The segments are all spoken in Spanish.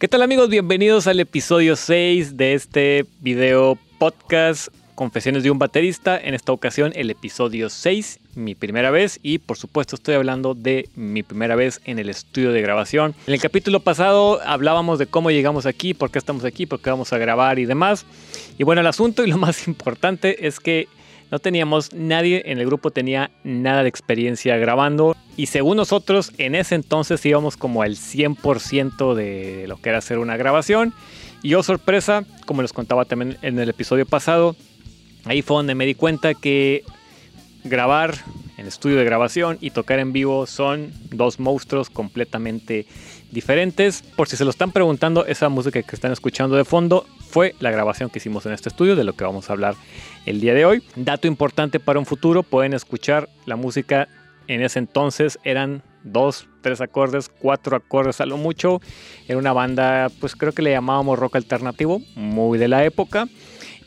¿Qué tal amigos? Bienvenidos al episodio 6 de este video podcast Confesiones de un baterista. En esta ocasión el episodio 6, mi primera vez y por supuesto estoy hablando de mi primera vez en el estudio de grabación. En el capítulo pasado hablábamos de cómo llegamos aquí, por qué estamos aquí, por qué vamos a grabar y demás. Y bueno, el asunto y lo más importante es que no teníamos, nadie en el grupo tenía nada de experiencia grabando. Y según nosotros, en ese entonces íbamos como al 100% de lo que era hacer una grabación. Y yo, sorpresa, como les contaba también en el episodio pasado, ahí fue donde me di cuenta que grabar en estudio de grabación y tocar en vivo son dos monstruos completamente diferentes. Por si se lo están preguntando, esa música que están escuchando de fondo fue la grabación que hicimos en este estudio, de lo que vamos a hablar el día de hoy. Dato importante para un futuro, pueden escuchar la música en ese entonces, eran dos, tres acordes, cuatro acordes a lo mucho. Era una banda, pues creo que le llamábamos rock alternativo, muy de la época.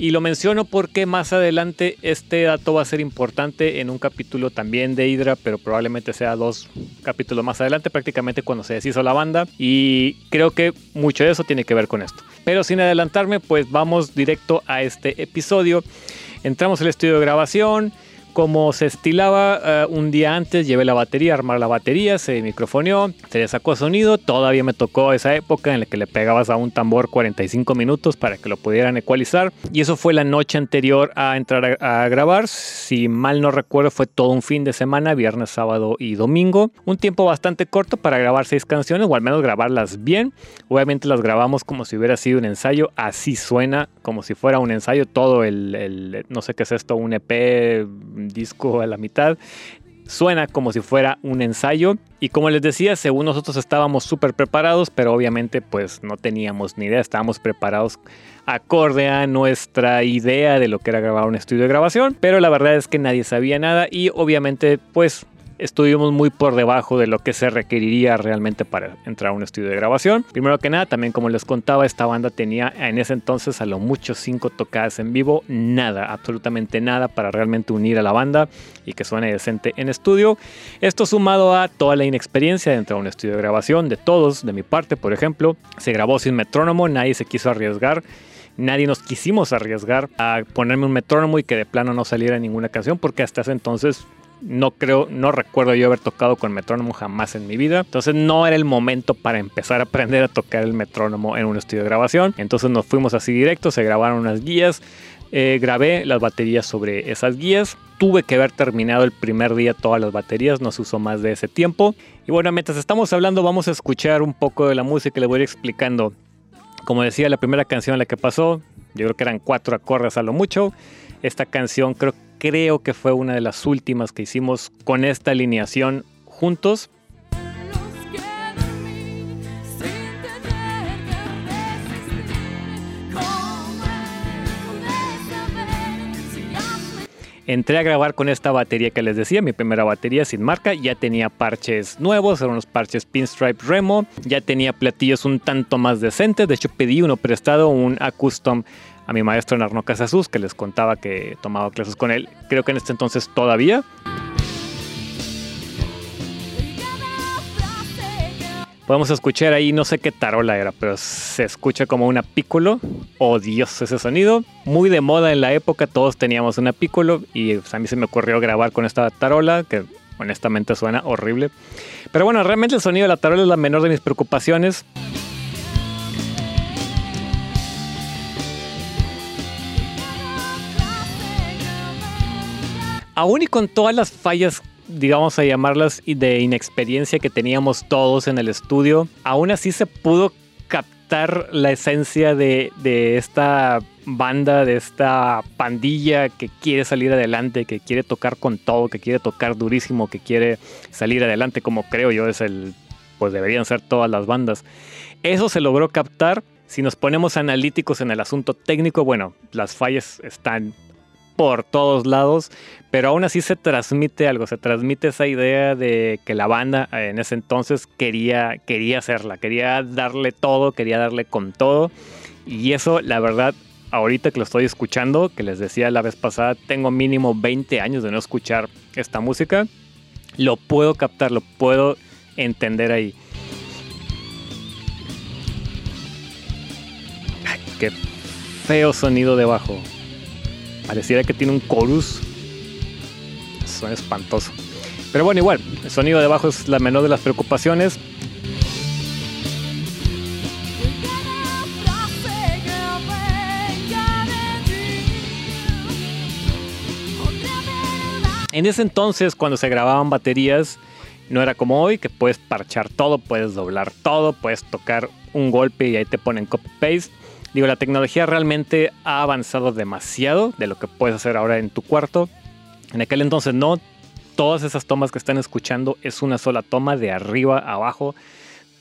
Y lo menciono porque más adelante este dato va a ser importante en un capítulo también de Hydra, pero probablemente sea dos capítulos más adelante, prácticamente cuando se deshizo la banda. Y creo que mucho de eso tiene que ver con esto. Pero sin adelantarme, pues vamos directo a este episodio. Entramos al estudio de grabación como se estilaba eh, un día antes, llevé la batería, armar la batería, se microfoneó, se le sacó sonido. Todavía me tocó esa época en la que le pegabas a un tambor 45 minutos para que lo pudieran ecualizar. Y eso fue la noche anterior a entrar a, grabar. Si mal no recuerdo, fue todo un fin de semana, viernes, sábado y domingo. Un tiempo bastante corto para grabar seis canciones, o al menos grabarlas bien. Obviamente las grabamos como si hubiera sido un ensayo. Así suena, como si fuera un ensayo. Todo el, el no sé qué es esto, un EP disco a la mitad. Suena como si fuera un ensayo. Y como les decía, según nosotros estábamos súper preparados, pero obviamente pues no teníamos ni idea, estábamos preparados acorde a nuestra idea de lo que era grabar un estudio de grabación, pero la verdad es que nadie sabía nada y obviamente pues estuvimos muy por debajo de lo que se requeriría realmente para entrar a un estudio de grabación. Primero que nada, también como les contaba, esta banda tenía en ese entonces a lo mucho cinco tocadas en vivo, nada, absolutamente nada para realmente unir a la banda y que suene decente en estudio. Esto sumado a toda la inexperiencia de entrar a un estudio de grabación de todos, de mi parte, por ejemplo, se grabó sin metrónomo, nadie se quiso arriesgar nadie nos quisimos arriesgar a ponerme un metrónomo y que de plano no saliera ninguna canción porque hasta ese entonces no creo, no recuerdo yo haber tocado con metrónomo jamás en mi vida. Entonces no era el momento para empezar a aprender a tocar el metrónomo en un estudio de grabación. Entonces nos fuimos así directo, se grabaron unas guías. Eh, grabé las baterías sobre esas guías. Tuve que haber terminado el primer día todas las baterías, no se usó más de ese tiempo. Y bueno, mientras estamos hablando, vamos a escuchar un poco de la música y le voy a ir explicando. Como decía, la primera canción en la que pasó, yo creo que eran cuatro acordes a lo mucho. Esta canción creo que creo que fue una de las últimas que hicimos con esta alineación juntos. Entré a grabar con esta batería que les decía, mi primera batería sin marca, ya tenía parches nuevos, eran unos parches Pinstripe Remo, ya tenía platillos un tanto más decentes, de hecho pedí uno prestado, un Acustom a mi maestro Narno Casasus, que les contaba que tomaba clases con él, creo que en este entonces todavía. Podemos escuchar ahí, no sé qué tarola era, pero se escucha como una piccolo. Oh ese sonido. Muy de moda en la época, todos teníamos una piccolo y pues, a mí se me ocurrió grabar con esta tarola, que honestamente suena horrible. Pero bueno, realmente el sonido de la tarola es la menor de mis preocupaciones. Aún y con todas las fallas, digamos a llamarlas, de inexperiencia que teníamos todos en el estudio, aún así se pudo captar la esencia de, esta banda, de esta pandilla que quiere salir adelante, que quiere tocar con todo, que quiere tocar durísimo, que quiere salir adelante, como creo yo es el, pues deberían ser todas las bandas. Eso se logró captar. Si nos ponemos analíticos en el asunto técnico, bueno, las fallas están por todos lados, pero aún así se transmite algo, se transmite esa idea de que la banda eh, en ese entonces quería, quería hacerla, quería darle todo, quería darle con todo, y eso la verdad, ahorita que lo estoy escuchando, que les decía la vez pasada, tengo mínimo 20 años de no escuchar esta música, lo puedo captar, lo puedo entender ahí. qué feo sonido de bajo. Pareciera que tiene un chorus. Suena espantoso. Pero bueno, igual, el sonido de bajo es la menor de las preocupaciones. En ese entonces, cuando se grababan baterías, no era como hoy, que puedes parchar todo, puedes doblar todo, puedes tocar un golpe y ahí te ponen copy-paste. Digo, la tecnología realmente ha avanzado demasiado de lo que puedes hacer ahora en tu cuarto. En aquel entonces no, todas esas tomas que están escuchando es una sola toma de arriba a abajo,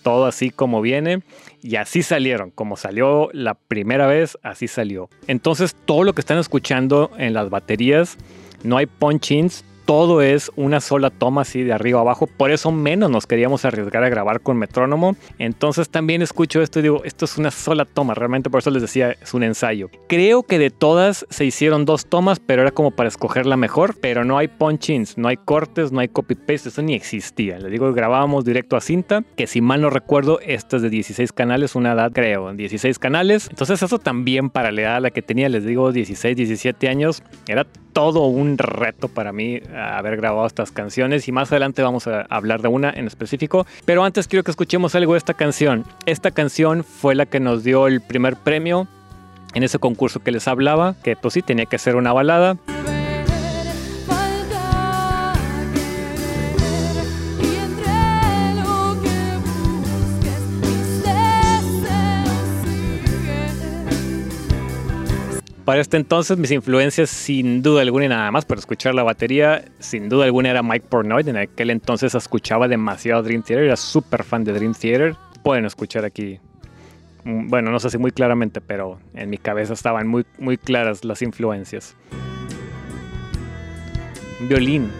todo así como viene. Y así salieron, como salió la primera vez, así salió. Entonces todo lo que están escuchando en las baterías no hay punch-ins, todo es una sola toma así de arriba abajo. Por eso menos nos queríamos arriesgar a grabar con metrónomo. Entonces también escucho esto y digo, esto es una sola toma. Realmente por eso les decía, es un ensayo. Creo que de todas se hicieron dos tomas, pero era como para escoger la mejor. Pero no hay punch-ins, no hay cortes, no hay copy-paste. Eso ni existía. Les digo, grabábamos directo a cinta, que si mal no recuerdo, esta es de 16 canales, una edad creo, 16 canales. Entonces eso también para la edad a la que tenía, les digo, 16, 17 años, era todo un reto para mí haber grabado estas canciones y más adelante vamos a hablar de una en específico. Pero antes quiero que escuchemos algo de esta canción. Esta canción fue la que nos dio el primer premio en ese concurso que les hablaba, que pues sí tenía que ser una balada. Para este entonces mis influencias sin duda alguna y nada más por escuchar la batería, sin duda alguna era Mike Pornoy. En aquel entonces escuchaba demasiado Dream Theater, era súper fan de Dream Theater. Pueden escuchar aquí, mm, bueno, no sé si muy claramente, pero en mi cabeza estaban muy, muy claras las influencias. Violín.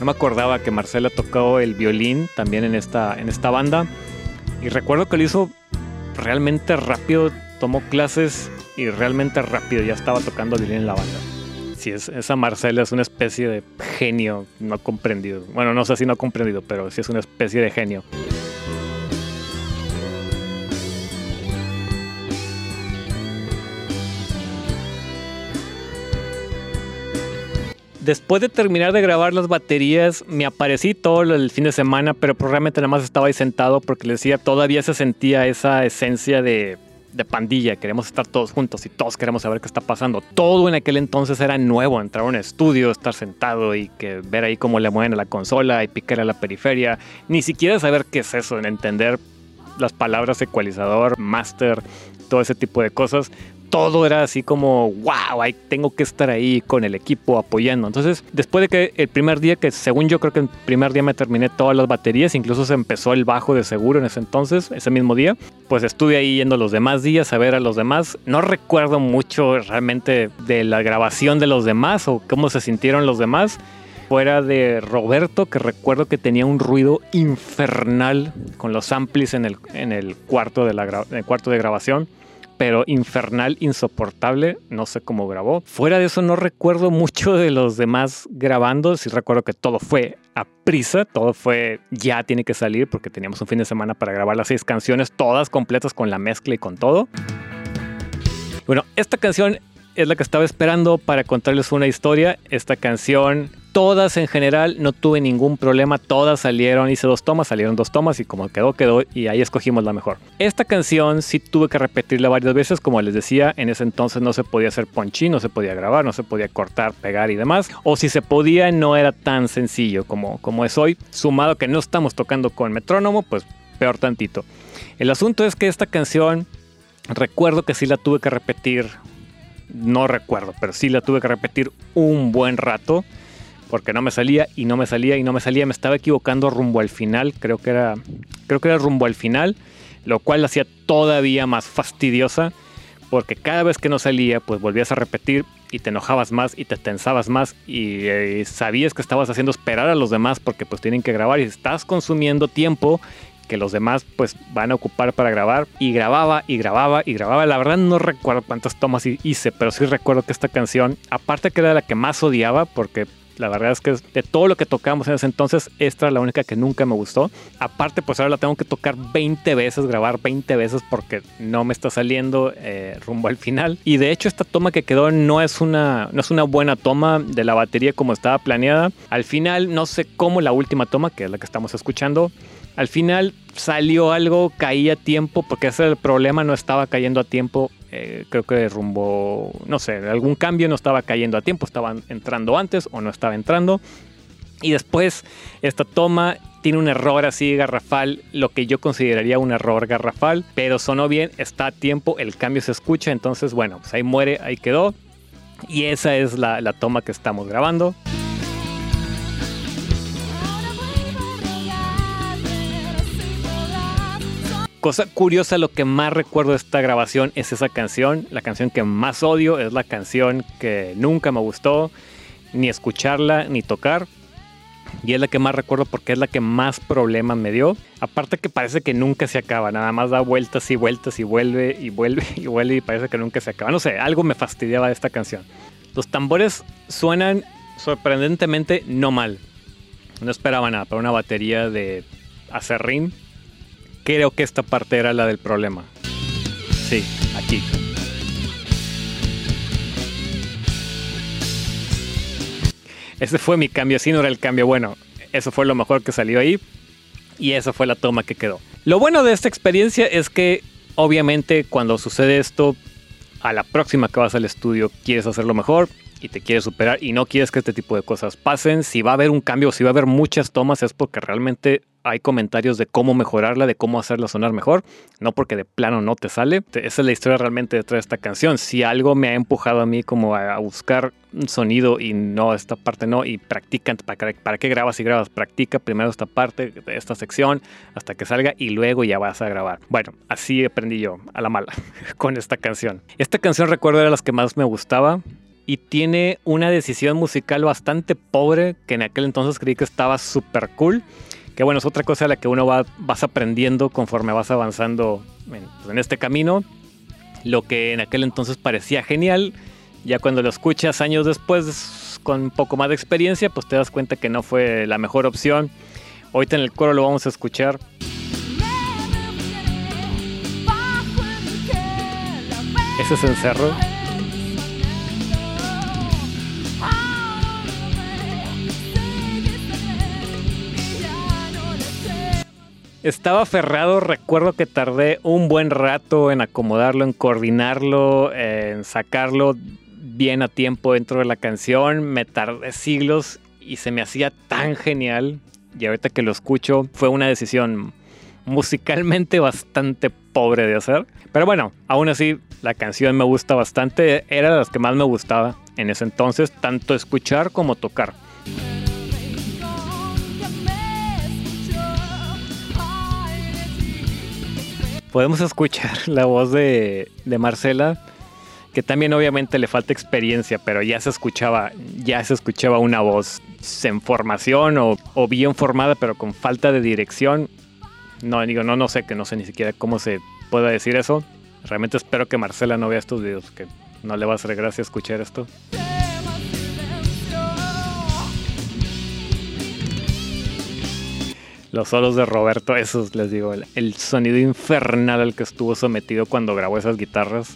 No me acordaba que Marcela tocó el violín también en esta, en esta banda. Y recuerdo que lo hizo realmente rápido. Tomó clases y realmente rápido ya estaba tocando violín en la banda. Si es, esa Marcela es una especie de genio no comprendido. Bueno, no sé si no comprendido, pero sí es una especie de genio. después de terminar de grabar las baterías, me aparecí todo el fin de semana, pero pues realmente nada más estaba ahí sentado porque le decía, todavía se sentía esa esencia de de pandilla, queremos estar todos juntos y todos queremos saber qué está pasando. Todo en aquel entonces era nuevo, entrar a un estudio, estar sentado y que ver ahí cómo le mueven a la consola y picar a la periferia, ni siquiera saber qué es eso, en entender las palabras ecualizador, master, todo ese tipo de cosas todo era así como, wow, tengo que estar ahí con el equipo apoyando. Entonces, después de que el primer día, que según yo creo que el primer día me terminé todas las baterías, incluso se empezó el bajo de seguro en ese entonces, ese mismo día, pues estuve ahí yendo los demás días a ver a los demás. No recuerdo mucho realmente de la grabación de los demás o cómo se sintieron los demás fuera de Roberto, que recuerdo que tenía un ruido infernal con los amplis en el, en el, cuarto, de la, en el cuarto de grabación pero infernal, insoportable, no sé cómo grabó. Fuera de eso no recuerdo mucho de los demás grabando, sí recuerdo que todo fue a prisa, todo fue ya tiene que salir porque teníamos un fin de semana para grabar las seis canciones, todas completas con la mezcla y con todo. Bueno, esta canción es la que estaba esperando para contarles una historia. Esta canción todas en general no tuve ningún problema, todas salieron, hice dos tomas, salieron dos tomas y como quedó, quedó y ahí escogimos la mejor. Esta canción sí tuve que repetirla varias veces, como les decía, en ese entonces no se podía hacer ponchín, no se podía grabar, no se podía cortar, pegar y demás, o si se podía no era tan sencillo como, como es hoy, sumado que no estamos tocando con metrónomo, pues peor tantito. El asunto es que esta canción recuerdo que sí la tuve que repetir, no recuerdo, pero sí la tuve que repetir un buen rato porque no me salía y no me salía y no me salía, me estaba equivocando rumbo al final, creo que era creo que era rumbo al final, lo cual la hacía todavía más fastidiosa porque cada vez que no salía, pues volvías a repetir y te enojabas más y te tensabas más y eh, sabías que estabas haciendo esperar a los demás porque pues tienen que grabar y estás consumiendo tiempo que los demás pues van a ocupar para grabar. Y grababa y grababa y grababa. La verdad no recuerdo cuántas tomas hice, pero sí recuerdo que esta canción, aparte que era la que más odiaba porque La verdad es que de todo lo que tocamos en ese entonces, esta es la única que nunca me gustó. Aparte, pues ahora la tengo que tocar 20 veces, grabar 20 veces porque no me está saliendo eh, rumbo al final. Y de hecho, esta toma que quedó no es, una, no es una buena toma de la batería como estaba planeada. Al final, no sé cómo la última toma, que es la que estamos escuchando, al final salió algo, caía a tiempo, porque ese el problema, no estaba cayendo a tiempo. Eh, creo que rumbo, no sé, algún cambio no estaba cayendo a tiempo, estaba entrando antes o no estaba entrando. Y después esta toma tiene un error así garrafal, lo que yo consideraría un error garrafal, pero sonó bien, está a tiempo, el cambio se escucha, entonces bueno, pues ahí muere, ahí quedó. Y esa es la, la toma que estamos grabando. Cosa curiosa, lo que más recuerdo de esta grabación es esa canción. La canción que más odio es la canción que nunca me gustó ni escucharla ni tocar. Y es la que más recuerdo porque es la que más problemas me dio. Aparte que parece que nunca se acaba, nada más da vueltas y vueltas y vuelve y vuelve y vuelve y parece que nunca se acaba. No sé, algo me fastidiaba de esta canción. Los tambores suenan sorprendentemente no mal. No esperaba nada para una batería de acerrín creo que esta parte era la del problema. Sí, aquí. Ese fue mi cambio, así no era el cambio bueno. Eso fue lo mejor que salió ahí y esa fue la toma que quedó. Lo bueno de esta experiencia es que obviamente cuando sucede esto, a la próxima que vas al estudio quieres hacerlo mejor y te quieres superar y no quieres que este tipo de cosas pasen. Si va a haber un cambio, si va a haber muchas tomas es porque realmente hay comentarios de cómo mejorarla, de cómo hacerla sonar mejor, no porque de plano no te sale. Esa es la historia realmente detrás de esta canción. Si algo me ha empujado a mí como a buscar un sonido y no esta parte no, y practica, ¿para, para qué grabas y grabas? Practica primero esta parte, esta sección, hasta que salga y luego ya vas a grabar. Bueno, así aprendí yo, a la mala, con esta canción. Esta canción recuerdo era las que más me gustaba y tiene una decisión musical bastante pobre que en aquel entonces creí que estaba súper cool que bueno, es otra cosa a la que uno va, vas aprendiendo conforme vas avanzando en, pues, en este camino. Lo que en aquel entonces parecía genial, ya cuando lo escuchas años después, con un poco más de experiencia, pues te das cuenta que no fue la mejor opción. Ahorita en el coro lo vamos a escuchar. Ese es encerro. Estaba aferrado, recuerdo que tardé un buen rato en acomodarlo, en coordinarlo, en sacarlo bien a tiempo dentro de la canción. Me tardé siglos y se me hacía tan genial. Y ahorita que lo escucho, fue una decisión musicalmente bastante pobre de hacer. Pero bueno, aún así, la canción me gusta bastante. Era de las que más me gustaba en ese entonces, tanto escuchar como tocar. Podemos escuchar la voz de, Marcela, que también obviamente le falta experiencia, pero ya se escuchaba, ya se escuchaba una voz en formación o, bien formada, pero con falta de dirección. No, digo, no, no sé, que no sé ni siquiera cómo se pueda decir eso. Realmente espero que Marcela no vea estos videos, que no le va a hacer gracia escuchar esto. Los solos de Roberto, esos les digo, el, sonido infernal al que estuvo sometido cuando grabó esas guitarras.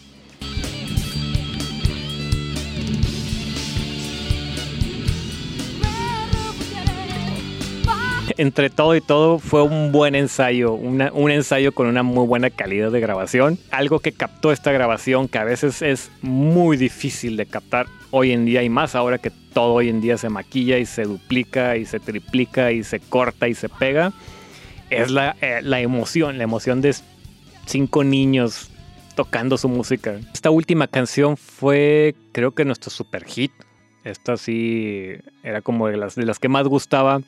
entre todo y todo fue un buen ensayo, un ensayo con una muy buena calidad de grabación. Algo que captó esta grabación que a veces es muy difícil de captar hoy en día y más ahora que todo hoy en día se maquilla y se duplica y se triplica y se corta y se pega, es la, eh, la emoción, la emoción de cinco niños tocando su música. Esta última canción fue creo que nuestro super hit. Esta sí era como de las, de las que más gustaba.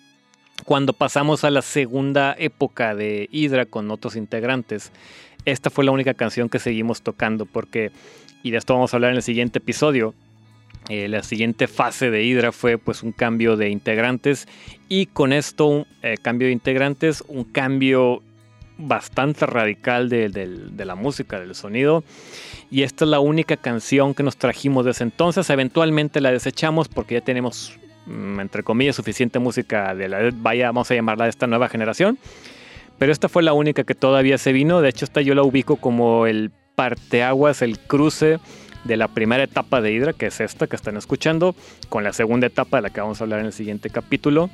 Cuando pasamos a la segunda época de Hydra con otros integrantes, esta fue la única canción que seguimos tocando porque, y de esto vamos a hablar en el siguiente episodio, eh, la siguiente fase de Hydra fue pues un cambio de integrantes y con esto un eh, cambio de integrantes, un cambio bastante radical de, la música, del sonido. Y esta es la única canción que nos trajimos desde entonces. Eventualmente la desechamos porque ya tenemos mm, entre comillas, suficiente música de la, vaya, vamos a llamarla de esta nueva generación. Pero esta fue la única que todavía se vino. De hecho, esta yo la ubico como el parteaguas, el cruce de la primera etapa de Hydra, que es esta que están escuchando, con la segunda etapa de la que vamos a hablar en el siguiente capítulo.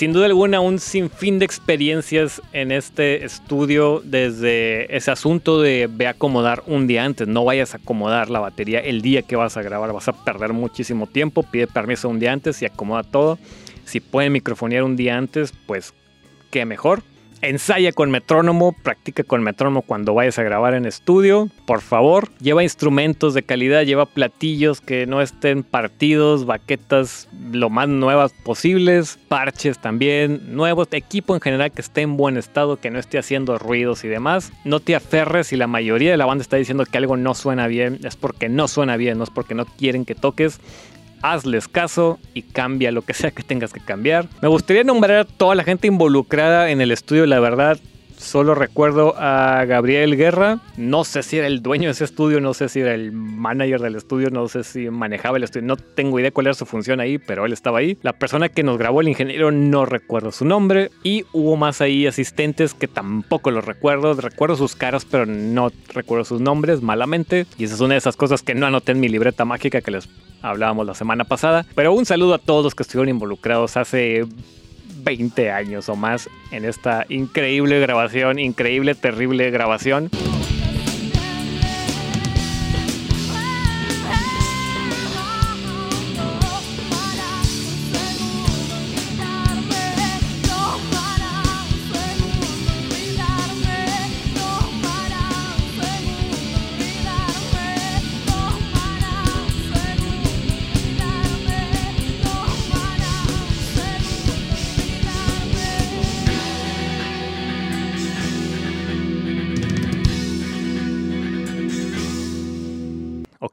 Sin duda alguna un sinfín de experiencias en este estudio desde ese asunto de ve a acomodar un día antes, no vayas a acomodar la batería el día que vas a grabar, vas a perder muchísimo tiempo, pide permiso un día antes y acomoda todo. Si pueden microfonear un día antes, pues qué mejor ensaya con metrónomo, practica con metrónomo cuando vayas a grabar en estudio, por favor. Lleva instrumentos de calidad, lleva platillos que no estén partidos, baquetas lo más nuevas posibles, parches también, nuevos, equipo en general que esté en buen estado, que no esté haciendo ruidos y demás. No te aferres si la mayoría de la banda está diciendo que algo no suena bien, es porque no suena bien, no es porque no quieren que toques hazles caso y cambia lo que sea que tengas que cambiar. Me gustaría nombrar a toda la gente involucrada en el estudio, la verdad. Solo recuerdo a Gabriel Guerra. No sé si era el dueño de ese estudio, no sé si era el manager del estudio, no sé si manejaba el estudio. No tengo idea cuál era su función ahí, pero él estaba ahí. La persona que nos grabó, el ingeniero, no recuerdo su nombre. Y hubo más ahí asistentes que tampoco los recuerdo. Recuerdo sus caras, pero no recuerdo sus nombres malamente. Y esa es una de esas cosas que no anoté en mi libreta mágica que les hablábamos la semana pasada. Pero un saludo a todos los que estuvieron involucrados hace 20 años o más en esta increíble grabación, increíble, terrible grabación.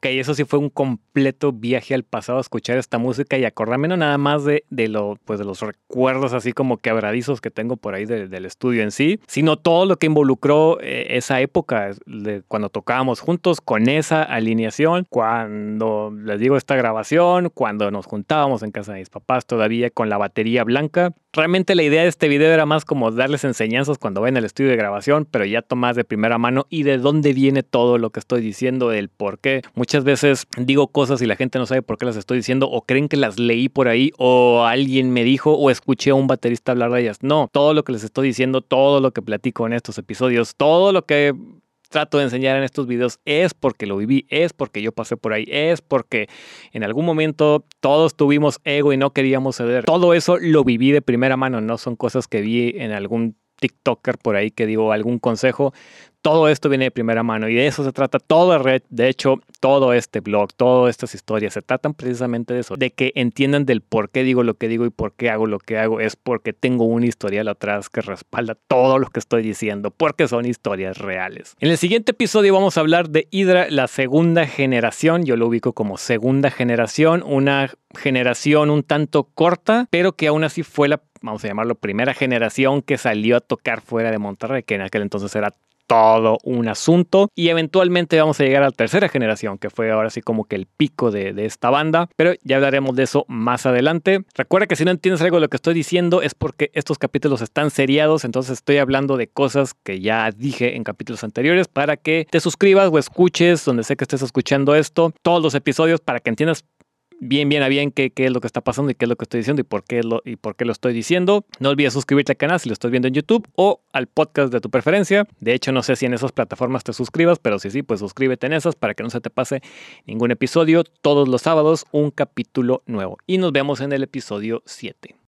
Y eso sí fue un completo viaje al pasado a escuchar esta música y acordarme no nada más de, de, lo, pues de los recuerdos así como quebradizos que tengo por ahí del estudio en sí, sino todo lo que involucró eh, esa época de cuando tocábamos juntos con esa alineación, cuando les digo esta grabación, cuando nos juntábamos en casa de mis papás todavía con la batería blanca. Realmente la idea de este video era más como darles enseñanzas cuando ven el estudio de grabación, pero ya tomas de primera mano y de dónde viene todo lo que estoy diciendo, el por qué. Muchas veces digo cosas y la gente no sabe por qué las estoy diciendo o creen que las leí por ahí o alguien me dijo o escuché a un baterista hablar de ellas. No, todo lo que les estoy diciendo, todo lo que platico en estos episodios, todo lo que trato de enseñar en estos videos es porque lo viví, es porque yo pasé por ahí, es porque en algún momento todos tuvimos ego y no queríamos ceder. Todo eso lo viví de primera mano, no son cosas que vi en algún TikToker por ahí que digo algún consejo. Todo esto viene de primera mano y de eso se trata todo red. De hecho, todo este blog, todas estas historias se tratan precisamente de eso, de que entiendan del por qué digo lo que digo y por qué hago lo que hago. Es porque tengo un historial atrás que respalda todo lo que estoy diciendo, porque son historias reales. En el siguiente episodio vamos a hablar de Hydra, la segunda generación. Yo lo ubico como segunda generación, una generación un tanto corta, pero que aún así fue la vamos a llamarlo, primera generación que salió a tocar fuera de Monterrey, que en aquel entonces era todo un asunto. Y eventualmente vamos a llegar a la tercera generación que fue ahora sí como que el pico de, de, esta banda. Pero ya hablaremos de eso más adelante. Recuerda que si no entiendes algo de lo que estoy diciendo es porque estos capítulos están seriados entonces estoy hablando de cosas que ya dije en capítulos anteriores para que te suscribas o escuches donde sé que estés escuchando esto todos los episodios para que entiendas bien, bien a bien qué, qué, es lo que está pasando y qué es lo que estoy diciendo y por, qué lo, y por qué lo estoy diciendo. No olvides suscribirte al canal si lo estás viendo en YouTube o al podcast de tu preferencia. De hecho, no sé si en esas plataformas te suscribas, pero si sí, pues suscríbete en esas para que no se te pase ningún episodio. Todos los sábados un capítulo nuevo. Y nos vemos en el episodio 7.